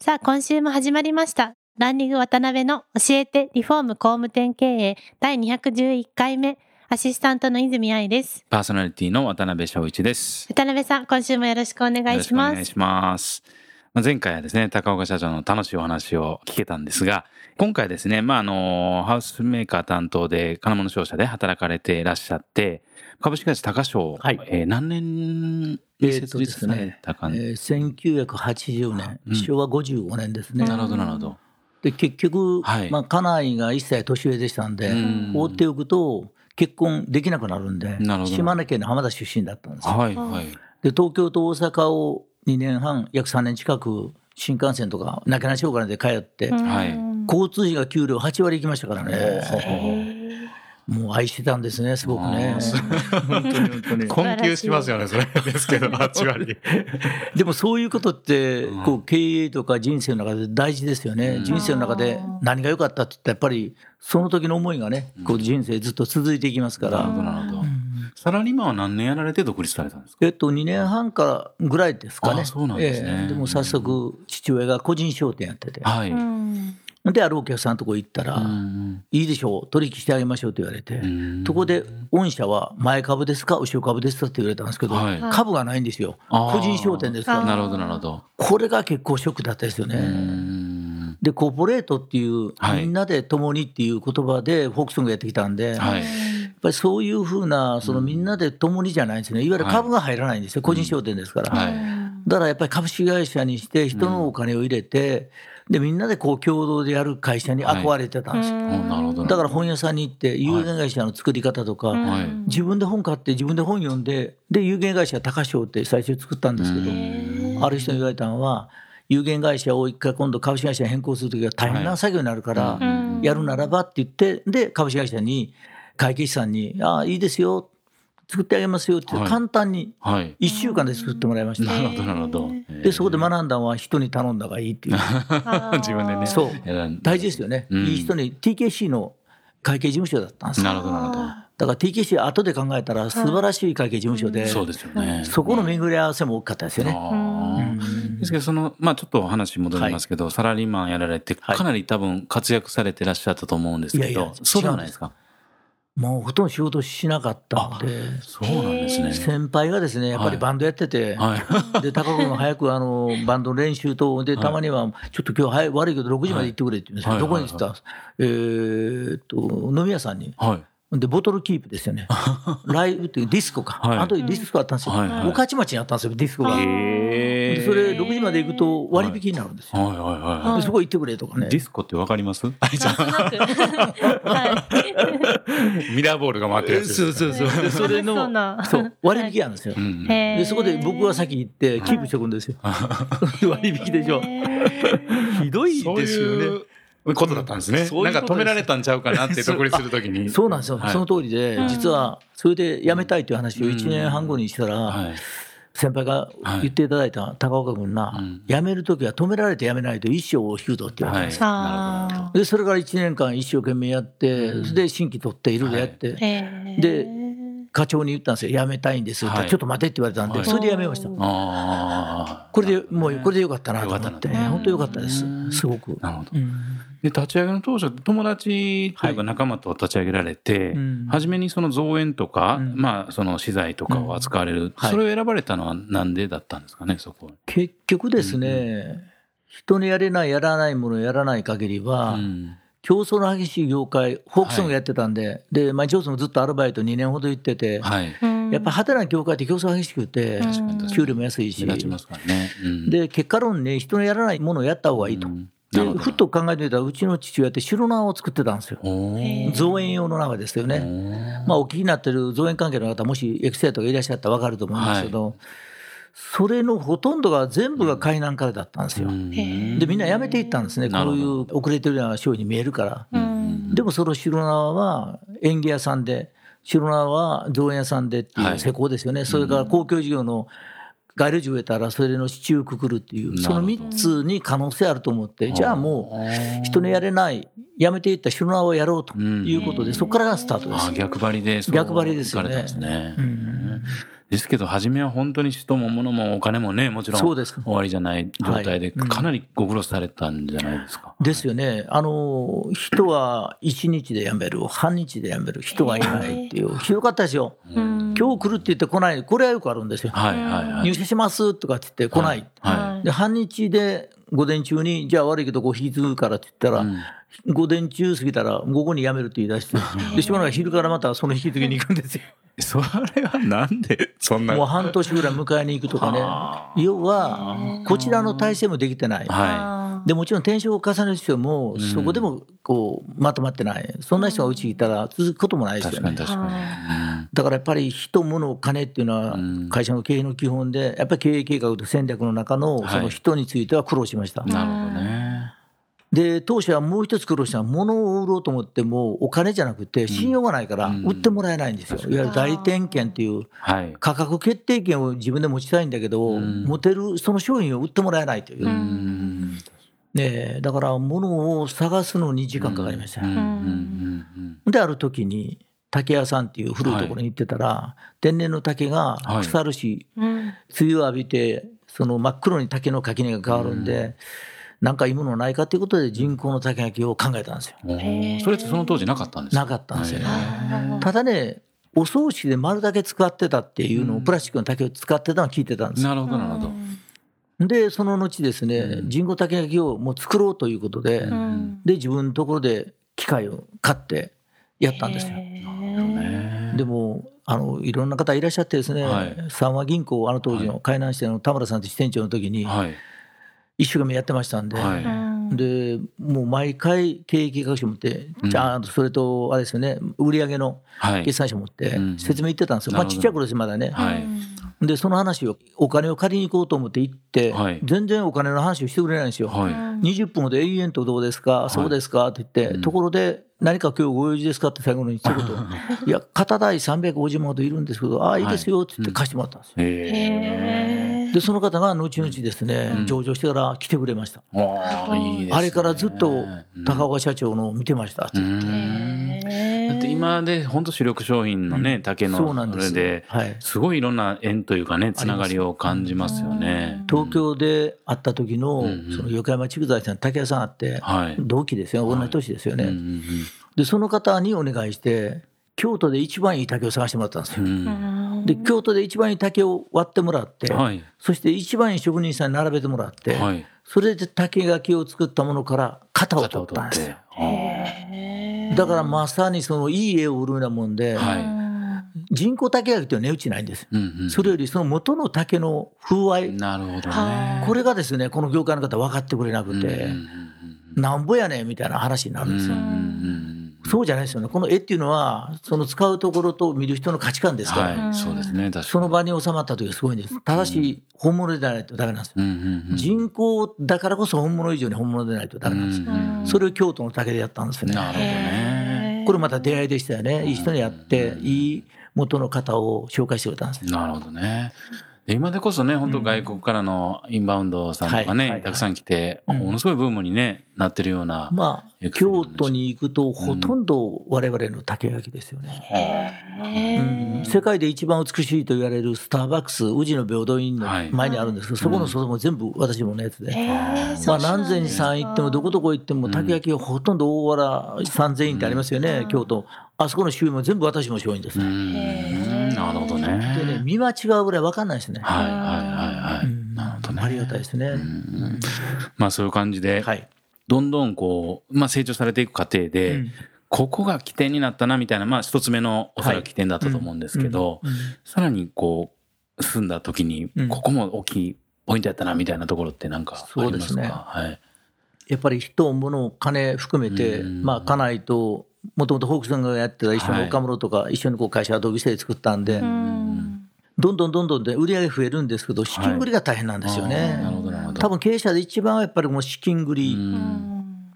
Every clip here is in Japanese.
さあ今週も始まりました。ランニング渡辺の教えてリフォーム工務店経営第211回目アシスタントの泉愛です。パーソナリティの渡辺翔一です。渡辺さん今週もよろしくお願いします。よろしくお願いします。まあ前回はですね、高岡社長の楽しいお話を聞けたんですが、今回ですね、まあ、あの、ハウスメーカー担当で金物商社で働かれていらっしゃって、株式会社高商、はいえー何年に設立されたか、えー1980年、うん昭和55年ですね。なるほど、なるほど。で結局、はいまあ、家内が1歳年上でしたんで、うん放っておくと結婚できなくなるんで島根県の浜田出身だったんですよ。はい、はい。で東京と大阪を2年半約3年近く新幹線とかなけなしお金で通って、はい。うん交通費が給料8割いきましたからね。もう愛してたんですねすごくね。本当に本当に。困窮しますよね、それ。ですけど、8割。でもそういうことってうん。こう経営とか人生の中で大事ですよね、うん。人生の中で何が良かったって言ったらやっぱりその時の思いがねこう人生ずっと続いていきますから、なるほど、なるほど。う。んサラリーマンは何年やられて独立されたんですか？えっと2年半からぐらいですかね。あそうなんですね。ええ。でも早速父親が個人商店やってて、はい。うん。であるお客さんのとこ行ったら、うんいいでしょう取引してあげましょうと言われて、うん。そこで御社は前株ですか後ろ株ですかって言われたんですけど、はい。株がないんですよ。個人商店ですから。なるほど、なるほど。これが結構ショックだったですよね。うん。でコーポレートっていう、はい。みんなで共にっていう言葉でフォークソングやってきたんで、はい。ぱりそういうふうなそのみんなで共にじゃないんですね。い。わゆる株が入らないんですよ、個人商店ですから、はい。だからやっぱり株式会社にして人のお金を入れて、でみんなでこう共同でやる会社に憧れてたんですよ、おなるほど。だから本屋さんに行って有限会社の作り方とか、はい。自分で本買って自分で本読んでで有限会社高商って最初作ったんですけど、うんある人に言われたのは有限会社を一回今度株式会社に変更するときは大変な作業になるから、うん。やるならばって言ってで株式会社に会計士さんに「ああいいですよ。作ってあげますよ」ってはい。簡単にはい。1週間で作ってもらいました、なるほど、なるほど。でそこで学んだのは人に頼んだ方がいいっていう。自分でね。そう。大事ですよね、うん。いい人に TKC の会計事務所だったんです。よなるほど、なるほど。だから TKC は後で考えたら素晴らしい会計事務所で、そうですよね。そこの巡り合わせも大きかったですよね。あー。ですけど、その、まあちょっとお話戻りますけど、サラリーマンやられて、はい。かなり多分活躍されてらっしゃったと思うんですけどいやいや、そうではないですかもうほとんど仕事しなかったので、そうなんですね。先輩がですね、やっぱりバンドやってて、はい。で高君早くあのバンドの練習と、でたまには、ちょっと今日早い悪いけど、6時まで行ってくれって言うんですよ、はいどこにってたら、えーっと、飲み屋さんに。はい。でボトルキープですよね。ライブっていうディスコか。はいあの時ディスコあったんですよ。はいはい御徒町にあったんですよ、ディスコが。へでそれ6時まで行くと割引になるんですよ。はいはいはいそこ行ってくれとかねい。デ。ィスコってわかります？なんとなくはいミラーボールが回ってるやつ。そうそうそう。でそれのなそう割引あるんですよでそこで僕が先行ってキープしておくんですよ。割引でしょ。ひどいですよね。ことだったんですね。なんか止められたんちゃうかなって独立するときに。そうなんですよ、はい。その通りで、うん実はそれで辞めたいという話を1年半後にしたら、はい。先輩が言っていただいた高岡君が、うん。辞めるときは止められて辞めないと一生を引くぞって言われはい。たんでそれから1年間一生懸命やって、それで新規取っていろいろやって、で課長に言ったんですよ。辞めたいんですって、はい。ちょっと待てって言われたんで、はい。それで辞めました。ああ。これでもうこれでよかったなと思って、本当よかったです、すごく。なるほど。うん。で立ち上げの当初友達というか仲間と立ち上げられて、うん。初めにその造園とか、うん。まあその資材とかを扱われる、はい。それを選ばれたのはなんでだったんですかねそこは。結局ですね、人のやれないやらないものをやらない限りは、うん。競争の激しい業界フォークソングやってたんで、で毎日放送もずっとアルバイト2年ほど行ってて、はい。やっぱり派手な業界って競争激しくて、給料も安いし。うん、で結果論ね人のやらないものをやった方がいいと。うんでふっと考えてみたらうちの父親って白縄を作ってたんですよ。造園用の縄ですよね、まあ、お聞きになってる造園関係の方もしエクセルとかいらっしゃったら分かると思うんですけど、それのほとんどが全部が海南からだったんですよ。うん。でみんな辞めていったんですね。こういう遅れてるような商品に見えるから。うん。でもその白縄は園芸屋さんで白縄は造園屋さんでってはい。いう施工ですよね、それから公共事業の街路樹植えたらそれの支柱をくくるっていうそのなるほど。3つに可能性あると思ってじゃあもう人のやれないやめていった白縄をやろうということでそこからがスタートです。あ。逆張りで逆張りですよねですけど初めは本当に人も物もお金もねもちろん終わりじゃない状態ではい。うん。かなりご苦労されたんじゃないですか。ですよね、あの人は1日で辞める、半日で辞める、人がいないっていう、ひどかったですよ、うん。今日来るって言って来ない、これはよくあるんですよ、はいはいはい。入社しますとかって言って来ない、はで半日で午前中に、じゃあ悪いけど、こう引き継ぐからって言ったら、うん午前中過ぎたら、午後に辞めるって言い出して、でしばらく昼からまたその引き継ぎに行くんですよ。い。それはなんでそんな。もう半年ぐらい迎えに行くとかねは、要は、こちらの体制もできてない。はでもちろん転職を重ねる人も、そこでもこうまとまってない、そんな人がうちにいたら続くこともないい。ですよね。確かに確かに。だからやっぱり人、物、金っていうのはうん会社の経営の基本で、やっぱり経営計画と戦略の中のはいその人については苦労しました。うんなるほどね。で、当社はもう一つ苦労したのは、物を売ろうと思っても、お金じゃなくて、信用がないから、うん売ってもらえないんですよ。いわゆる代理店権っていう、はい。価格決定権を自分で持ちたいんだけど、うん持てるその商品を売ってもらえないという。えだから物を探すのに時間かかりましたよ、うんうんうんである時に竹屋さんっていう古いところに行ってたら、天然の竹が腐るし、うん。梅雨を浴びてその真っ黒に竹の垣根が変わるんで、なんかいいものないかということで人工の竹垣を考えたんですよ。それってその当時なかったんですか？なかったんですよ。ね、あただねお葬式で丸だけ使ってたっていうのを、プラスチックの竹を使ってたのを聞いてたんですよ。なるほどなるほど。でその後ですね、うん。人工竹垣をもう作ろうということで、うん。で自分のところで機械を買ってやったんですよ。ね。でもあのいろんな方いらっしゃってですね、はい。三和銀行あの当時の海南支店の田村さんという支店長の時にはい。一生懸命やってましたんで、はいでもう毎回経営計画書持ってうん。ちゃんとそれとあれですよね売上のはい。決算書持ってうん。説明言ってたんですよ、まあちっちゃい頃ですまだね。はい。でその話をお金を借りに行こうと思って行って、はい。全然お金の話をしてくれないんですよ。はい。20分ほど永遠とどうですか、そうですか？って言って、うん。ところで、何か今日ご用事ですか？って最後に一言、いや、片代350万ほどいるんですけど、ああ、いいですよって言って貸してもらったんですよ。へえ。で、その方が後々ですね、うん。上場してから来てくれました。ああいいですね。あれからずっと高岡社長の見てました。ってう言って。んだって今で本当主力商品のね竹のそうなんですそれではい。すごいいろんな縁というかねつながりを感じますよね。東京で会った時の、うんうん。その横山筑材さん、竹谷さんあって、はい。同期ですよ、同じ年ですよね。うんうん。で、その方にお願いして、京都で一番いい竹を探してもらったんですよ。うんうんで、京都で一番いい竹を割ってもらって、はいそして一番いい職人さんに並べてもらって、はい。それで竹垣を作ったものから型を取ったんですよ。。だからまさにそのいい絵を売るようなもんで、は人工竹垣っていうのは値打ちないんです。うんうんそれよりその元の竹の風合い、なるほどはね。これがですね、この業界の方分かってくれなくて、うんうんなんぼやねんみたいな話になるんですよ。うんうんうんそうじゃないですよね。この絵っていうのは、その使うところと見る人の価値観ですから、はい、そうですね。確かに。その場に収まった時はすごいんです。ただし、本物でないとダメなんですよ。うんうんうん人工だからこそ本物以上に本物でないとダメなんですよ。うんうんそれを京都の竹でやったんですよね。なるほどね。これまた出会いでしたよね。いい人にやって、いい元の方を紹介してくれたんですよ。なるほどね。で今でこそね、本当外国からのインバウンドさんとかね、たくさん来て、うん。ものすごいブームにね、なってるような。まあ、京都に行くとほとんど我々の竹垣ですよね。うん。世界で一番美しいと言われるスターバックス宇治の平等院のはい。前にあるんですけど、そこの外も全部私ものやつで、えまあ、何千さん行ってもどこどこ行っても竹焼きはほとんど大原三千院ってありますよね、京都あそこの周囲も全部私も商品です、うでん。なるほどね。ね見間違うぐらい分かんないですね、はいはいはいはい。うん。なるほどね。ありがたいですね、うんまあそういう感じで、はい、どんどんこう、まあ成長されていく過程で、うん。ここが起点になったなみたいな、まあ一つ目のおそらく起点だったと思うんですけど、さらにこう、住んだ時にうん、ここも大きいポイントやったなみたいなところってなんかありますかそうですねはい。やっぱり人、物、金含めて、うん。まあ、家内と、もともとホークさんがやってた一緒の岡室とか、一緒にこう会社同期生で作ったんで、どんどんどんどんで売り上げ増えるんですけど、資金繰りが大変なんですよね。多分経営者で一番はやっぱりもう資金繰り、ういん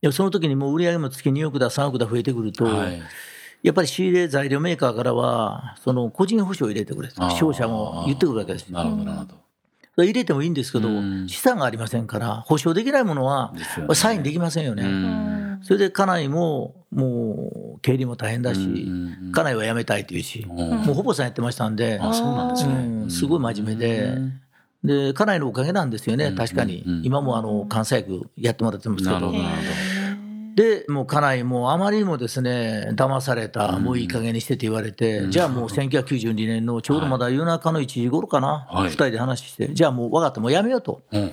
やその時にもう売り上げも月2億だ、3億だ増えてくると、はい。やっぱり仕入れ材料メーカーからは、その個人保証を入れてくれと商社も言ってくるわけですよ。なるほどなるほど。それ入れてもいいんですけど、うん。資産がありませんから、保証できないものはサインできませんよね。うんそれで家内ももう経理も大変だし、うんうんうん。家内は辞めたいというし、うん。もうほぼさんやってましたんで、あそうなんですね。うんすごい真面目でうん。で家内のおかげなんですよね、うん確かに、うん。うん今もあの関西区やってもらってますけどなるほど。なるほでもう家内もあまりにもですね騙された、もういい加減にしてって言われて、じゃあもう1992年のちょうどまだ夜中の1時頃かな、はい。2人で話して、じゃあもう分かった、もうやめようと。どうん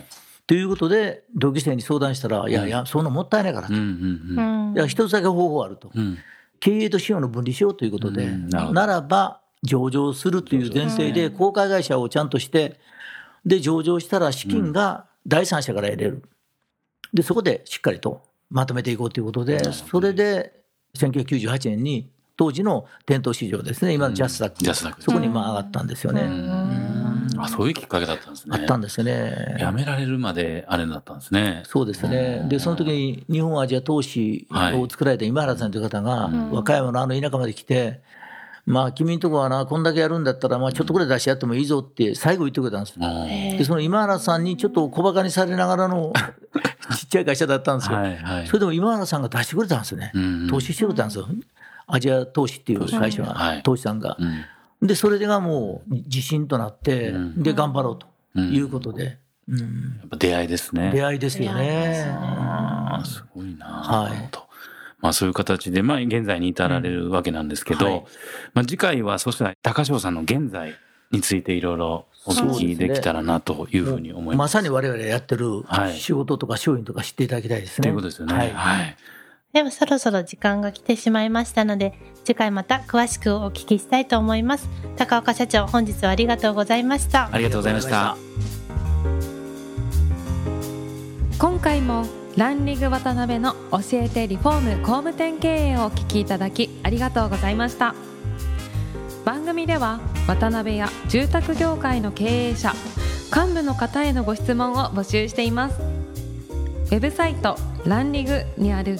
ということで、同級生に相談したら、いやいや、そんなもったいないからと、いうんうん。うん。や、一つだけ方法あると、うん。経営と資本の分離しようということで、うんならば上場するという前提で、公開会社をちゃんとして、で、上場したら資金が第三者から得れる。で、そこでしっかりとまとめていこうということで、それで1998年に当時の店頭市場ですね、今のジャスダック、ジャスダック。そこにまあ上がったんですよね。あそういうきっかけだったんですねあったんですよね。やめられるまであれだったんですねそうですね。で、その時に日本アジア投資を作られた今原さんという方が、和歌山のあの田舎まで来て、まあ、君んとこはな、こんだけやるんだったら、まあ、ちょっとぐらい出し合ってもいいぞって、最後言ってくれたんです。うんで、その今原さんにちょっと小馬鹿にされながらの ちっちゃい会社だったんですよ。はいはいそれでも今原さんが出してくれたんですよね。うん投資してくれたんですよ。アジア投資っていう会社がはい、投資さんが。うんで、それがもう自信となって、うん。で、頑張ろうと。いうことで、うん。やっぱ出会いですね。出会いですよね。すごいな。はい。まあそういう形で、まあ現在に至られるわけなんですけど、はい。まあ次回はそしたら高翔さんの現在についていろいろお聞きできたらなというふうに思いま。ますさに我々やってるはい。仕事とか商品とか知っていただきたいですね。ということですよね。はい。はい。ではそろそろ時間が来てしまいましたので次回また詳しくお聞きしたいと思います。高岡社長本日はありがとうございました。ありがとうございました。今回もランリング渡辺の教えてリフォーム工務店経営をお聞きいただきありがとうございました。番組では渡辺や住宅業界の経営者幹部の方へのご質問を募集しています。ウェブサイトランリグにある